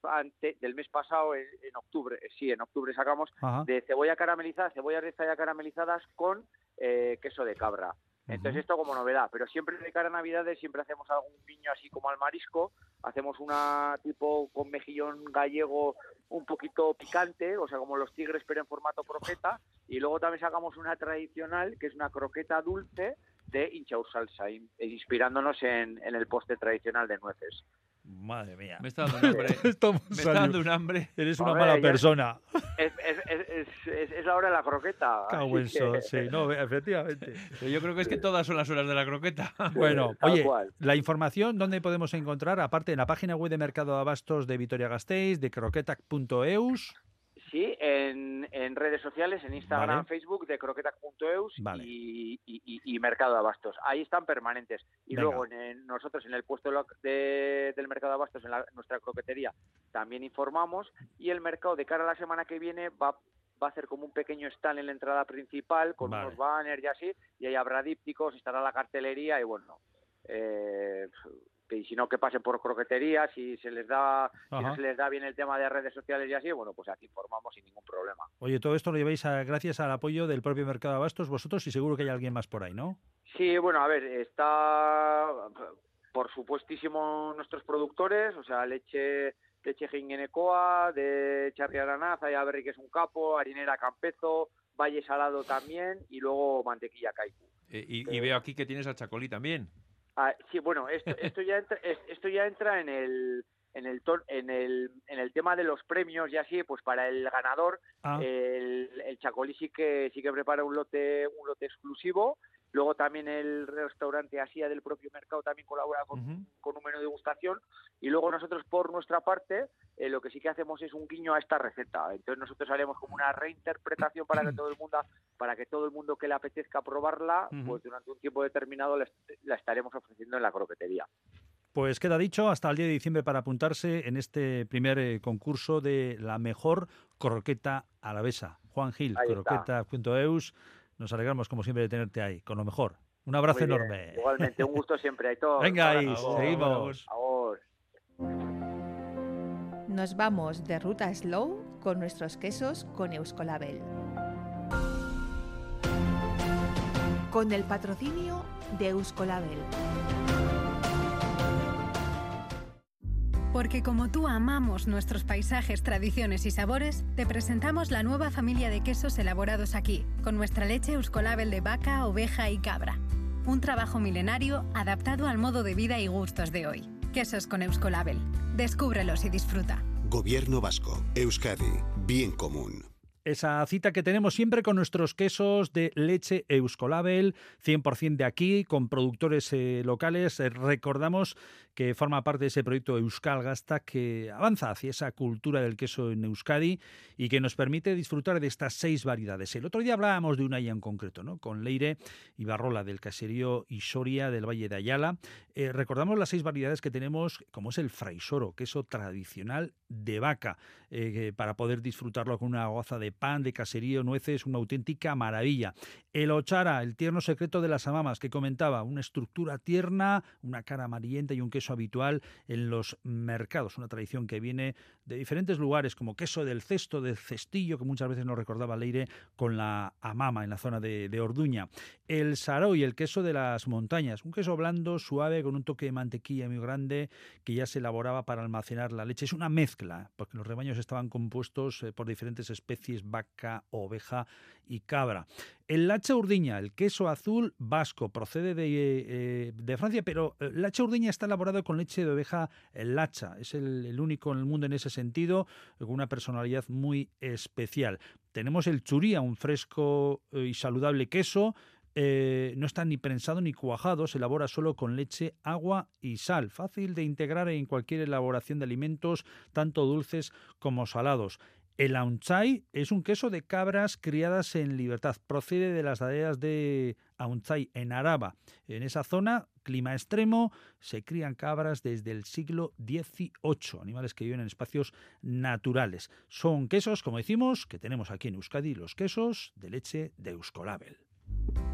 del mes pasado, en, octubre. Eh, sí, en octubre sacamos de cebolla caramelizada, cebolla ya caramelizadas con eh, queso de cabra. Entonces esto como novedad, pero siempre de cara a Navidades siempre hacemos algún piño así como al marisco, hacemos una tipo con mejillón gallego un poquito picante, o sea como los tigres pero en formato croqueta, y luego también sacamos una tradicional que es una croqueta dulce de hinchaur salsa, inspirándonos en, en el postre tradicional de nueces. Madre mía. Me está dando un hambre. *laughs* Estamos Me está dando un hambre. Eres una Hombre, mala ya- persona. Es, es, es, es, es- es la hora de la croqueta. Cago en así que- sol, sí, no, efectivamente. *laughs* Pero yo creo que es que todas son las horas de la croqueta. Bueno, Tal oye, cual. la información, ¿dónde podemos encontrar? Aparte, en la página web de Mercado de Abastos de Vitoria-Gasteiz, de croquetac.eus. Sí, en, en redes sociales, en Instagram, Vale. Facebook, de croquetac.eus Vale. y, y- y- Mercado de Abastos. Ahí están permanentes. Y Venga. luego en, en- nosotros en el puesto de- del Mercado de Abastos, en la- nuestra croquetería, también informamos. Y el mercado de cara a la semana que viene va, va a hacer como un pequeño stand en la entrada principal con Vale. unos banners y así. Y ahí habrá dípticos, estará la cartelería y bueno. Eh, y si no que pasen por croquetería, si se les da si Ajá. no se les da bien el tema de redes sociales y así, bueno, pues aquí informamos sin ningún problema. Oye, todo esto lo lleváis a- gracias al apoyo del propio Mercado de Abastos vosotros y seguro que hay alguien más por ahí, ¿no? Sí, bueno, a ver, está por supuestísimo nuestros productores, o sea, leche leche Gingenecoa, de Charri Aranaz, Ayaberri que es un capo, Harinera Campezo, Valle Salado también y luego Mantequilla Kaiku. Eh, y, y veo aquí que tienes a Chacolí también. Ah, sí, bueno, esto, *laughs* esto ya entra, es- esto ya entra en el en el en el en el tema de los premios y así, pues para el ganador Ah, el, el Chacolí sí que sí que prepara un lote un lote exclusivo. Luego también el restaurante Asia del propio mercado también colabora con, ujú. con un menú de degustación. Y luego nosotros por nuestra parte eh, lo que sí que hacemos es un guiño a esta receta. Entonces nosotros haremos como una reinterpretación para que todo el mundo para que todo el mundo que le apetezca probarla, Ujú. pues durante un tiempo determinado la, est- la estaremos ofreciendo en la croquetería. Pues queda dicho, hasta el 10 de diciembre para apuntarse en este primer eh, concurso de la mejor croqueta alavesa. Juan Gil, croqueta.eus. Nos alegramos, como siempre, de tenerte ahí, con lo mejor. Un abrazo Muy bien. enorme. Igualmente, un gusto siempre. *laughs* Aitor. Venga seguimos. Nos vamos de ruta slow con nuestros quesos con Euskolabel. Con el patrocinio de Euskolabel. Porque como tú amamos nuestros paisajes, tradiciones y sabores, te presentamos la nueva familia de quesos elaborados aquí, con nuestra leche Euskolabel de vaca, oveja y cabra. Un trabajo milenario adaptado al modo de vida y gustos de hoy. Quesos con Euskolabel. Descúbrelos y disfruta. Gobierno vasco. Euskadi. Bien común. Esa cita que tenemos siempre con nuestros quesos de leche Euskolabel, 100% de aquí, con productores eh, locales. Eh, recordamos que forma parte de ese proyecto Euskal Gasta que avanza hacia esa cultura del queso en Euskadi y que nos permite disfrutar de estas seis variedades. El otro día hablábamos de una ya en concreto, ¿no? con Leire y Barrola del caserío Isoria del Valle de Ayala. Eh, recordamos las seis variedades que tenemos, como es el fraisoro, queso tradicional de vaca, eh, para poder disfrutarlo con una goza de pan, de caserío, nueces, una auténtica maravilla. El ochara, el tierno secreto de las amamas, que comentaba, una estructura tierna, una cara amarillenta y un queso habitual en los mercados, una tradición que viene de diferentes lugares, como queso del cesto, del cestillo, que muchas veces nos recordaba Leire, con la amama en la zona de, de Orduña. El saroy, el queso de las montañas, un queso blando, suave, con un toque de mantequilla muy grande, que ya se elaboraba para almacenar la leche. Es una mezcla, porque los rebaños estaban compuestos eh, por diferentes especies, vaca, oveja y cabra. El lacha urdiña, el queso azul vasco, procede de, eh, de Francia, pero eh, lacha urdiña está elaborado con leche de oveja eh, lacha. Es el, el único en el mundo en ese sentido, con una personalidad muy especial. Tenemos el churía, un fresco y saludable queso, no está ni prensado ni cuajado, se elabora solo con leche, agua y sal. Fácil de integrar en cualquier elaboración de alimentos, tanto dulces como salados. El aunchay es un queso de cabras criadas en libertad. Procede de las laderas de Aunchay, en Araba. En esa zona, clima extremo, se crían cabras desde el siglo XVIII, animales que viven en espacios naturales. Son quesos, como decimos, que tenemos aquí en Euskadi, los quesos de leche de Euskolabel.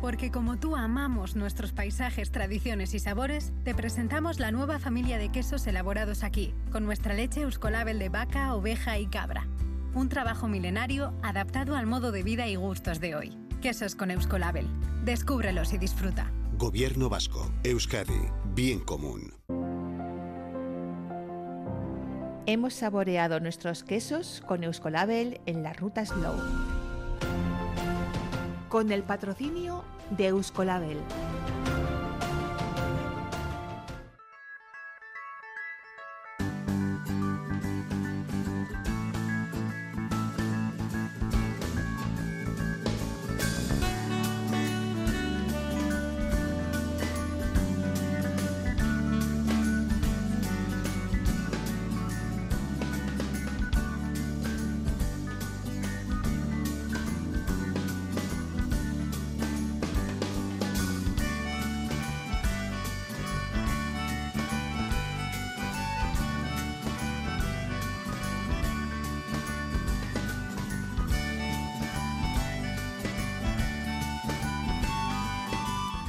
Porque como tú amamos nuestros paisajes, tradiciones y sabores, te presentamos la nueva familia de quesos elaborados aquí, con nuestra leche Euskolabel de vaca, oveja y cabra. Un trabajo milenario adaptado al modo de vida y gustos de hoy. Quesos con Euskolabel. Descúbrelos y disfruta. Gobierno vasco. Euskadi. Bien común. Hemos saboreado nuestros quesos con Euskolabel en la ruta Slow. Con el patrocinio de Euskolabel.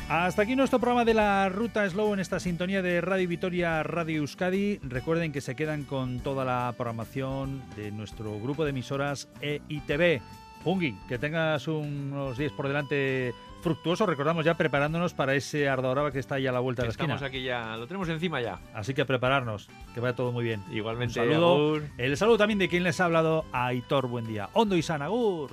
Hasta aquí nuestro programa de la Ruta Slow en esta sintonía de Radio Vitoria, Radio Euskadi. Recuerden que se quedan con toda la programación de nuestro grupo de emisoras EITV. Pungi, que tengas unos días por delante fructuosos. Recordamos ya preparándonos para ese Ardoraba que está ahí a la vuelta de la esquina. Estamos aquí ya, lo tenemos encima ya. Así que prepararnos, que vaya todo muy bien. Igualmente. Un saludo. El saludo también de quien les ha hablado, Aitor Buen día. Hondo y Sanagur.